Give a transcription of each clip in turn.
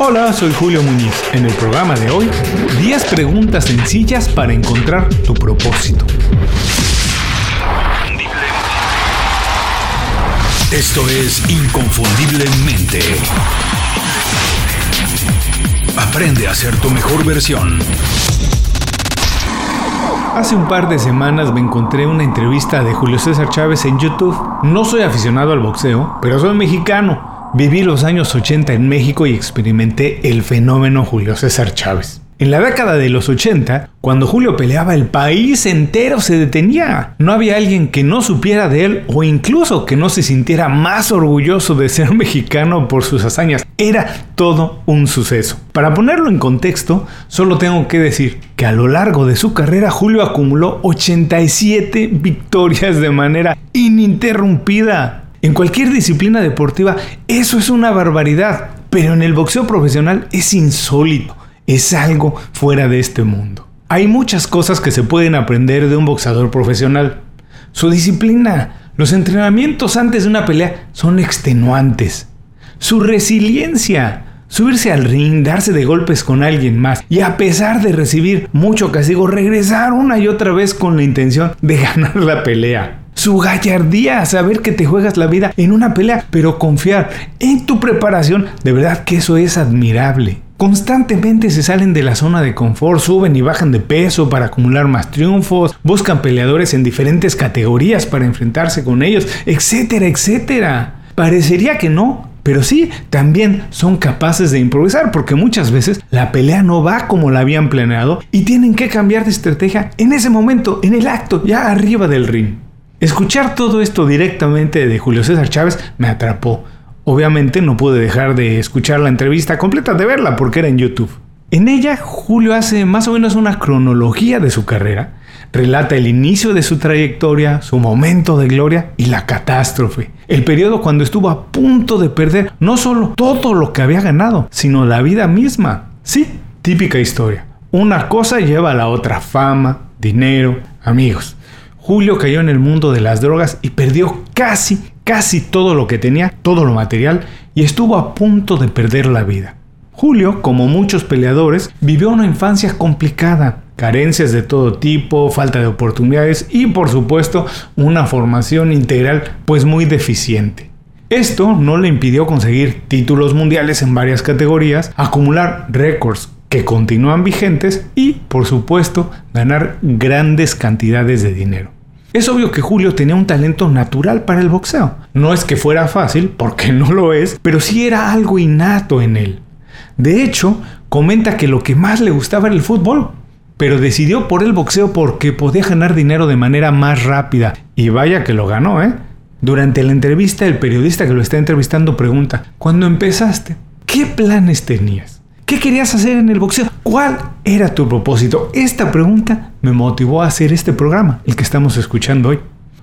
Hola, soy Julio Muñiz. En el programa de hoy, 10 preguntas sencillas para encontrar tu propósito. Esto es Inconfundiblemente. Aprende a ser tu mejor versión. Hace un par de semanas me encontré una entrevista de Julio César Chávez en YouTube. No soy aficionado al boxeo, pero soy mexicano Viví los años 80 en México y experimenté el fenómeno Julio César Chávez. En la década de los 80, cuando Julio peleaba, el país entero se detenía. No había alguien que no supiera de él o incluso que no se sintiera más orgulloso de ser mexicano por sus hazañas. Era todo un suceso. Para ponerlo en contexto, solo tengo que decir que a lo largo de su carrera Julio acumuló 87 victorias de manera ininterrumpida. En cualquier disciplina deportiva eso es una barbaridad, pero en el boxeo profesional es insólito, es algo fuera de este mundo. Hay muchas cosas que se pueden aprender de un boxeador profesional. Su disciplina, los entrenamientos antes de una pelea son extenuantes. Su resiliencia, subirse al ring, darse de golpes con alguien más y a pesar de recibir mucho castigo, regresar una y otra vez con la intención de ganar la pelea su gallardía, saber que te juegas la vida en una pelea, pero confiar en tu preparación, de verdad que eso es admirable. Constantemente se salen de la zona de confort, suben y bajan de peso para acumular más triunfos, buscan peleadores en diferentes categorías para enfrentarse con ellos, etcétera, etcétera. Parecería que no, pero sí, también son capaces de improvisar porque muchas veces la pelea no va como la habían planeado y tienen que cambiar de estrategia en ese momento, en el acto, ya arriba del ring. Escuchar todo esto directamente de Julio César Chávez me atrapó. Obviamente no pude dejar de escuchar la entrevista completa, de verla, porque era en YouTube. En ella, Julio hace más o menos una cronología de su carrera, relata el inicio de su trayectoria, su momento de gloria y la catástrofe, el periodo cuando estuvo a punto de perder no solo todo lo que había ganado, sino la vida misma. Sí, típica historia. Una cosa lleva a la otra, fama, dinero, amigos. Julio cayó en el mundo de las drogas y perdió casi, casi todo lo que tenía, todo lo material, y estuvo a punto de perder la vida. Julio, como muchos peleadores, vivió una infancia complicada, carencias de todo tipo, falta de oportunidades y por supuesto una formación integral pues muy deficiente. Esto no le impidió conseguir títulos mundiales en varias categorías, acumular récords que continúan vigentes y por supuesto ganar grandes cantidades de dinero. Es obvio que Julio tenía un talento natural para el boxeo. No es que fuera fácil, porque no lo es, pero sí era algo innato en él. De hecho, comenta que lo que más le gustaba era el fútbol, pero decidió por el boxeo porque podía ganar dinero de manera más rápida. Y vaya que lo ganó, ¿eh? Durante la entrevista, el periodista que lo está entrevistando pregunta, ¿cuándo empezaste? ¿Qué planes tenías? ¿Qué querías hacer en el boxeo? ¿Cuál era tu propósito? Esta pregunta me motivó a hacer este programa, el que estamos escuchando hoy.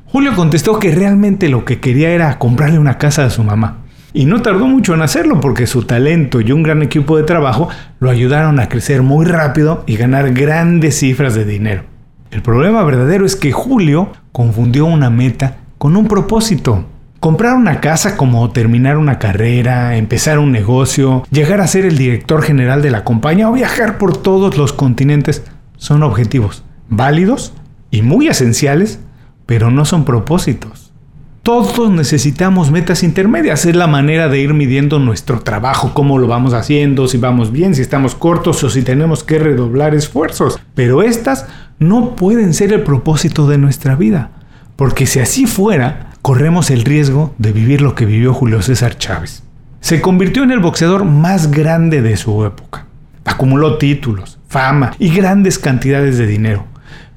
Julio contestó que realmente lo que quería era comprarle una casa a su mamá. Y no tardó mucho en hacerlo porque su talento y un gran equipo de trabajo lo ayudaron a crecer muy rápido y ganar grandes cifras de dinero. El problema verdadero es que Julio confundió una meta con un propósito. Comprar una casa como terminar una carrera, empezar un negocio, llegar a ser el director general de la compañía o viajar por todos los continentes son objetivos válidos y muy esenciales, pero no son propósitos. Todos necesitamos metas intermedias, es la manera de ir midiendo nuestro trabajo, cómo lo vamos haciendo, si vamos bien, si estamos cortos o si tenemos que redoblar esfuerzos. Pero estas no pueden ser el propósito de nuestra vida, porque si así fuera, corremos el riesgo de vivir lo que vivió Julio César Chávez. Se convirtió en el boxeador más grande de su época. Acumuló títulos, fama y grandes cantidades de dinero,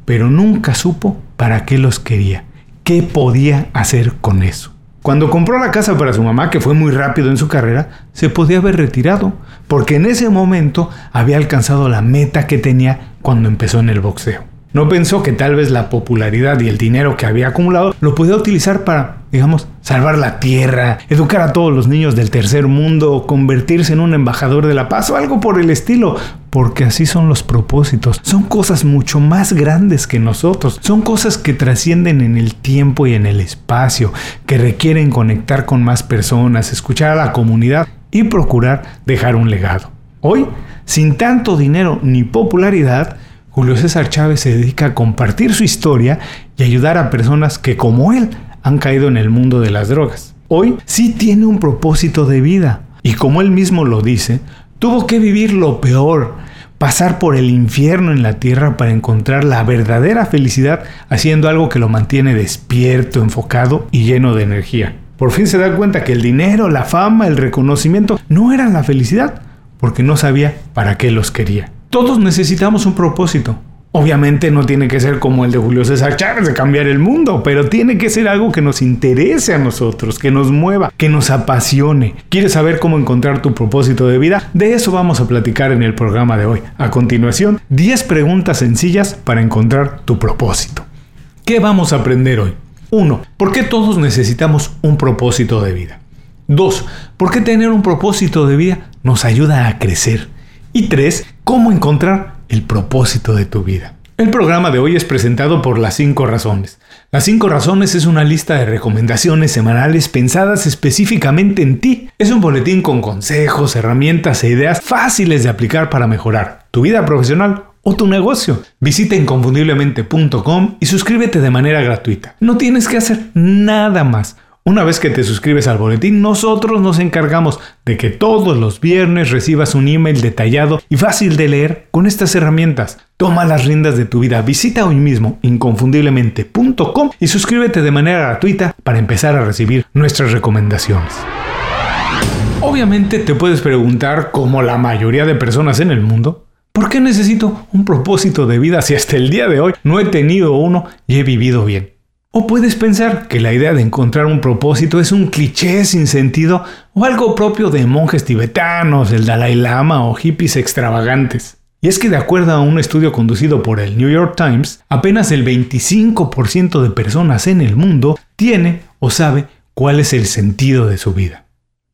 pero nunca supo para qué los quería, qué podía hacer con eso. Cuando compró la casa para su mamá, que fue muy rápido en su carrera, se podía haber retirado, porque en ese momento había alcanzado la meta que tenía cuando empezó en el boxeo. No pensó que tal vez la popularidad y el dinero que había acumulado lo podía utilizar para, digamos, salvar la tierra, educar a todos los niños del tercer mundo, convertirse en un embajador de la paz o algo por el estilo. Porque así son los propósitos. Son cosas mucho más grandes que nosotros. Son cosas que trascienden en el tiempo y en el espacio, que requieren conectar con más personas, escuchar a la comunidad y procurar dejar un legado. Hoy, sin tanto dinero ni popularidad, Julio César Chávez se dedica a compartir su historia y ayudar a personas que como él han caído en el mundo de las drogas. Hoy sí tiene un propósito de vida y como él mismo lo dice, tuvo que vivir lo peor, pasar por el infierno en la tierra para encontrar la verdadera felicidad haciendo algo que lo mantiene despierto, enfocado y lleno de energía. Por fin se da cuenta que el dinero, la fama, el reconocimiento no eran la felicidad, porque no sabía para qué los quería. Todos necesitamos un propósito. Obviamente no tiene que ser como el de Julio César Chávez de cambiar el mundo, pero tiene que ser algo que nos interese a nosotros, que nos mueva, que nos apasione. ¿Quieres saber cómo encontrar tu propósito de vida? De eso vamos a platicar en el programa de hoy. A continuación, 10 preguntas sencillas para encontrar tu propósito. ¿Qué vamos a aprender hoy? 1. ¿Por qué todos necesitamos un propósito de vida? 2. ¿Por qué tener un propósito de vida nos ayuda a crecer? Y 3. ¿Cómo encontrar el propósito de tu vida? El programa de hoy es presentado por Las 5 Razones. Las 5 Razones es una lista de recomendaciones semanales pensadas específicamente en ti. Es un boletín con consejos, herramientas e ideas fáciles de aplicar para mejorar tu vida profesional o tu negocio. Visita inconfundiblemente.com y suscríbete de manera gratuita. No tienes que hacer nada más. Una vez que te suscribes al boletín, nosotros nos encargamos de que todos los viernes recibas un email detallado y fácil de leer con estas herramientas. Toma las riendas de tu vida. Visita hoy mismo inconfundiblemente.com y suscríbete de manera gratuita para empezar a recibir nuestras recomendaciones. Obviamente te puedes preguntar, como la mayoría de personas en el mundo, ¿por qué necesito un propósito de vida si hasta el día de hoy no he tenido uno y he vivido bien? O puedes pensar que la idea de encontrar un propósito es un cliché sin sentido o algo propio de monjes tibetanos, el Dalai Lama o hippies extravagantes. Y es que de acuerdo a un estudio conducido por el New York Times, apenas el 25% de personas en el mundo tiene o sabe cuál es el sentido de su vida.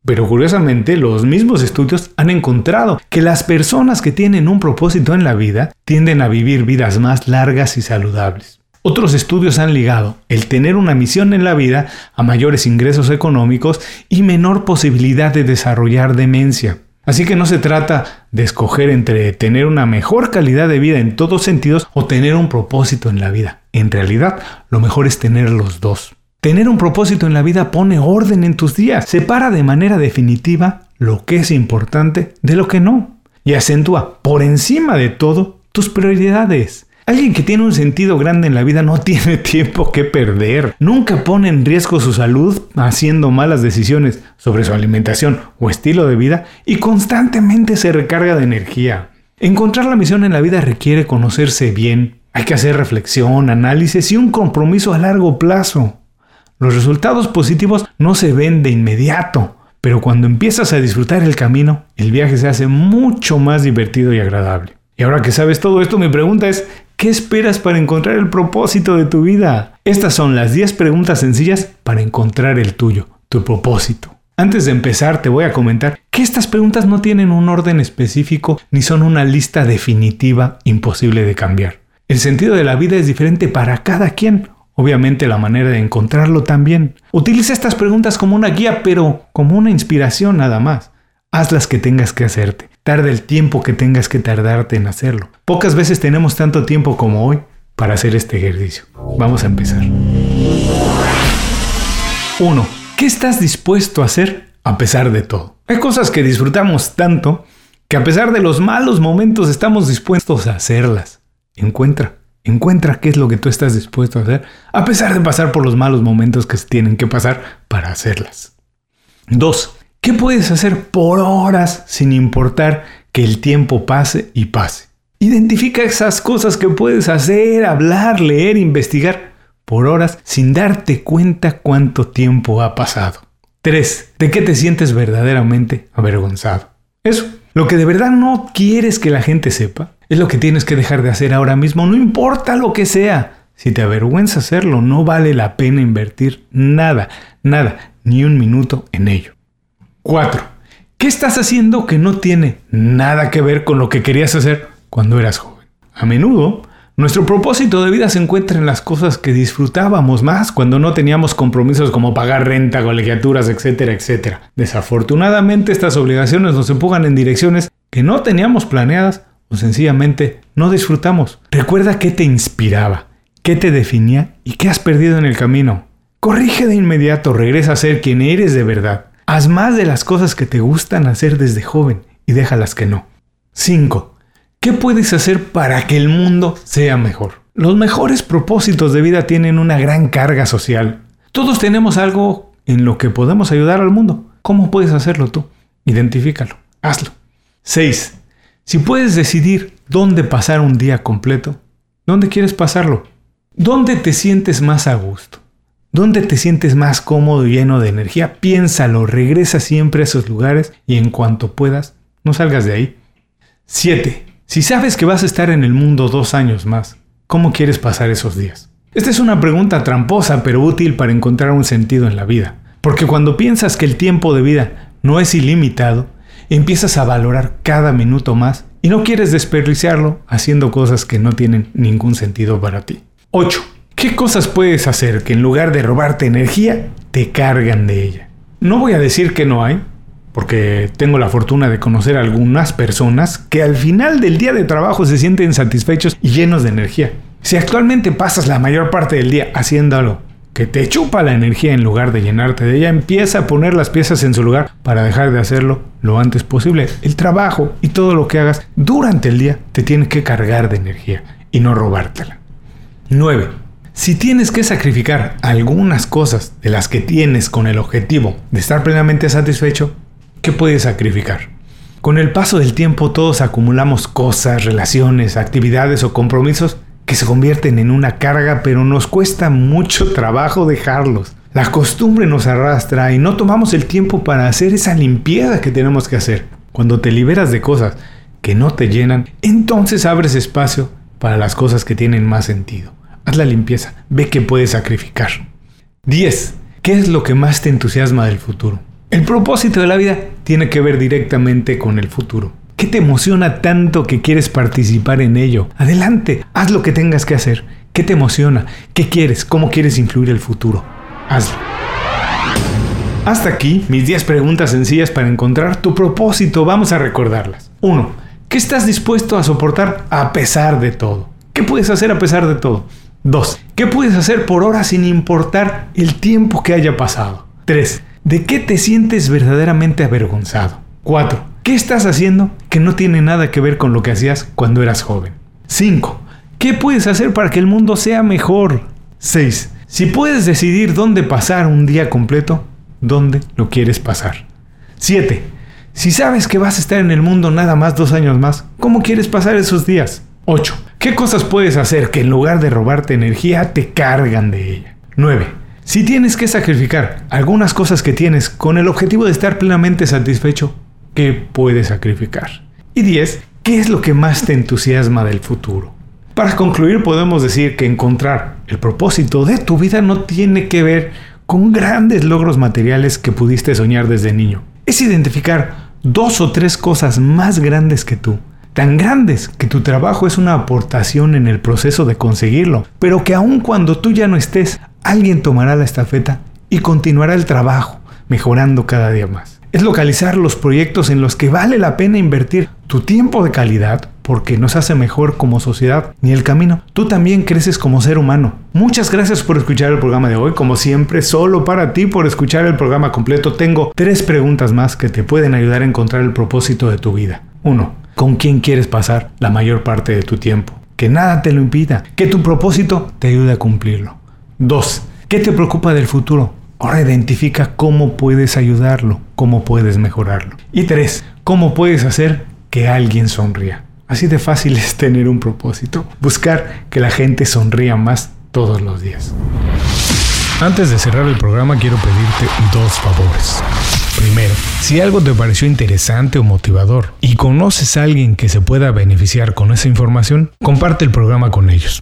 Pero curiosamente, los mismos estudios han encontrado que las personas que tienen un propósito en la vida tienden a vivir vidas más largas y saludables. Otros estudios han ligado el tener una misión en la vida a mayores ingresos económicos y menor posibilidad de desarrollar demencia. Así que no se trata de escoger entre tener una mejor calidad de vida en todos sentidos o tener un propósito en la vida. En realidad, lo mejor es tener los dos. Tener un propósito en la vida pone orden en tus días, separa de manera definitiva lo que es importante de lo que no y acentúa por encima de todo tus prioridades. Alguien que tiene un sentido grande en la vida no tiene tiempo que perder. Nunca pone en riesgo su salud haciendo malas decisiones sobre su alimentación o estilo de vida y constantemente se recarga de energía. Encontrar la misión en la vida requiere conocerse bien. Hay que hacer reflexión, análisis y un compromiso a largo plazo. Los resultados positivos no se ven de inmediato, pero cuando empiezas a disfrutar el camino, el viaje se hace mucho más divertido y agradable. Y ahora que sabes todo esto, mi pregunta es, ¿Qué esperas para encontrar el propósito de tu vida? Estas son las 10 preguntas sencillas para encontrar el tuyo, tu propósito. Antes de empezar te voy a comentar que estas preguntas no tienen un orden específico ni son una lista definitiva imposible de cambiar. El sentido de la vida es diferente para cada quien. Obviamente la manera de encontrarlo también. Utiliza estas preguntas como una guía, pero como una inspiración nada más. Haz las que tengas que hacerte. Tarda el tiempo que tengas que tardarte en hacerlo. Pocas veces tenemos tanto tiempo como hoy para hacer este ejercicio. Vamos a empezar. 1. ¿Qué estás dispuesto a hacer a pesar de todo? Hay cosas que disfrutamos tanto que a pesar de los malos momentos estamos dispuestos a hacerlas. Encuentra, encuentra qué es lo que tú estás dispuesto a hacer a pesar de pasar por los malos momentos que se tienen que pasar para hacerlas. 2. ¿Qué puedes hacer por horas sin importar que el tiempo pase y pase? Identifica esas cosas que puedes hacer, hablar, leer, investigar por horas sin darte cuenta cuánto tiempo ha pasado. 3. ¿De qué te sientes verdaderamente avergonzado? Eso, lo que de verdad no quieres que la gente sepa, es lo que tienes que dejar de hacer ahora mismo, no importa lo que sea. Si te avergüenza hacerlo, no vale la pena invertir nada, nada, ni un minuto en ello. 4. ¿Qué estás haciendo que no tiene nada que ver con lo que querías hacer cuando eras joven? A menudo Nuestro propósito de vida se encuentra en las cosas que disfrutábamos más cuando no teníamos compromisos como pagar renta, colegiaturas, etcétera, etcétera. Desafortunadamente estas obligaciones nos empujan en direcciones que no teníamos planeadas o sencillamente no disfrutamos. Recuerda qué te inspiraba, qué te definía y qué has perdido en el camino. Corrige de inmediato, regresa a ser quien eres de verdad. Haz más de las cosas que te gustan hacer desde joven y déjalas que no. 5. ¿Qué puedes hacer para que el mundo sea mejor? Los mejores propósitos de vida tienen una gran carga social. Todos tenemos algo en lo que podemos ayudar al mundo. ¿Cómo puedes hacerlo tú? Identifícalo. Hazlo. 6. Si puedes decidir dónde pasar un día completo, ¿dónde quieres pasarlo? ¿Dónde te sientes más a gusto? ¿Dónde te sientes más cómodo y lleno de energía? Piénsalo, regresa siempre a esos lugares y en cuanto puedas, no salgas de ahí. 7. Si sabes que vas a estar en el mundo dos años más, ¿cómo quieres pasar esos días? Esta es una pregunta tramposa pero útil para encontrar un sentido en la vida. Porque cuando piensas que el tiempo de vida no es ilimitado, empiezas a valorar cada minuto más y no quieres desperdiciarlo haciendo cosas que no tienen ningún sentido para ti. 8. ¿Qué cosas puedes hacer que en lugar de robarte energía, te cargan de ella? No voy a decir que no hay, porque tengo la fortuna de conocer a algunas personas que al final del día de trabajo se sienten satisfechos y llenos de energía. Si actualmente pasas la mayor parte del día haciendo algo que te chupa la energía en lugar de llenarte de ella, empieza a poner las piezas en su lugar para dejar de hacerlo lo antes posible. El trabajo y todo lo que hagas durante el día te tiene que cargar de energía y no robártela. 9. Si tienes que sacrificar algunas cosas de las que tienes con el objetivo de estar plenamente satisfecho, ¿qué puedes sacrificar? Con el paso del tiempo todos acumulamos cosas, relaciones, actividades o compromisos que se convierten en una carga, pero nos cuesta mucho trabajo dejarlos. La costumbre nos arrastra y no tomamos el tiempo para hacer esa limpieza que tenemos que hacer. Cuando te liberas de cosas que no te llenan, entonces abres espacio para las cosas que tienen más sentido. Haz la limpieza, ve qué puedes sacrificar. 10. ¿Qué es lo que más te entusiasma del futuro? El propósito de la vida tiene que ver directamente con el futuro. ¿Qué te emociona tanto que quieres participar en ello? Adelante, haz lo que tengas que hacer. ¿Qué te emociona? ¿Qué quieres? ¿Cómo quieres influir el futuro? Hazlo. Hasta aquí mis 10 preguntas sencillas para encontrar tu propósito. Vamos a recordarlas. 1. ¿Qué estás dispuesto a soportar a pesar de todo? ¿Qué puedes hacer a pesar de todo? 2. ¿Qué puedes hacer por ahora sin importar el tiempo que haya pasado? 3. ¿De qué te sientes verdaderamente avergonzado? 4. ¿Qué estás haciendo que no tiene nada que ver con lo que hacías cuando eras joven? 5. ¿Qué puedes hacer para que el mundo sea mejor? 6. Si puedes decidir dónde pasar un día completo, ¿dónde lo quieres pasar? 7. Si sabes que vas a estar en el mundo nada más dos años más, ¿cómo quieres pasar esos días? 8. ¿Qué cosas puedes hacer que en lugar de robarte energía te cargan de ella? 9. Si tienes que sacrificar algunas cosas que tienes con el objetivo de estar plenamente satisfecho, ¿qué puedes sacrificar? Y 10. ¿Qué es lo que más te entusiasma del futuro? Para concluir, podemos decir que encontrar el propósito de tu vida no tiene que ver con grandes logros materiales que pudiste soñar desde niño. Es identificar dos o tres cosas más grandes que tú, tan grandes que tu trabajo es una aportación en el proceso de conseguirlo, pero que aun cuando tú ya no estés, alguien tomará la estafeta y continuará el trabajo, mejorando cada día más. Es localizar los proyectos en los que vale la pena invertir tu tiempo de calidad porque nos hace mejor como sociedad ni el camino. Tú también creces como ser humano. Muchas gracias por escuchar el programa de hoy. Como siempre, solo para ti por escuchar el programa completo, tengo tres preguntas más que te pueden ayudar a encontrar el propósito de tu vida. 1. ¿Con quién quieres pasar la mayor parte de tu tiempo? Que nada te lo impida, que tu propósito te ayude a cumplirlo. 2. ¿Qué te preocupa del futuro? Ahora identifica cómo puedes ayudarlo, cómo puedes mejorarlo. Y 3. ¿Cómo puedes hacer que alguien sonría? Así de fácil es tener un propósito. Buscar que la gente sonría más todos los días. Antes de cerrar el programa quiero pedirte dos favores. Primero, si algo te pareció interesante o motivador y conoces a alguien que se pueda beneficiar con esa información, comparte el programa con ellos.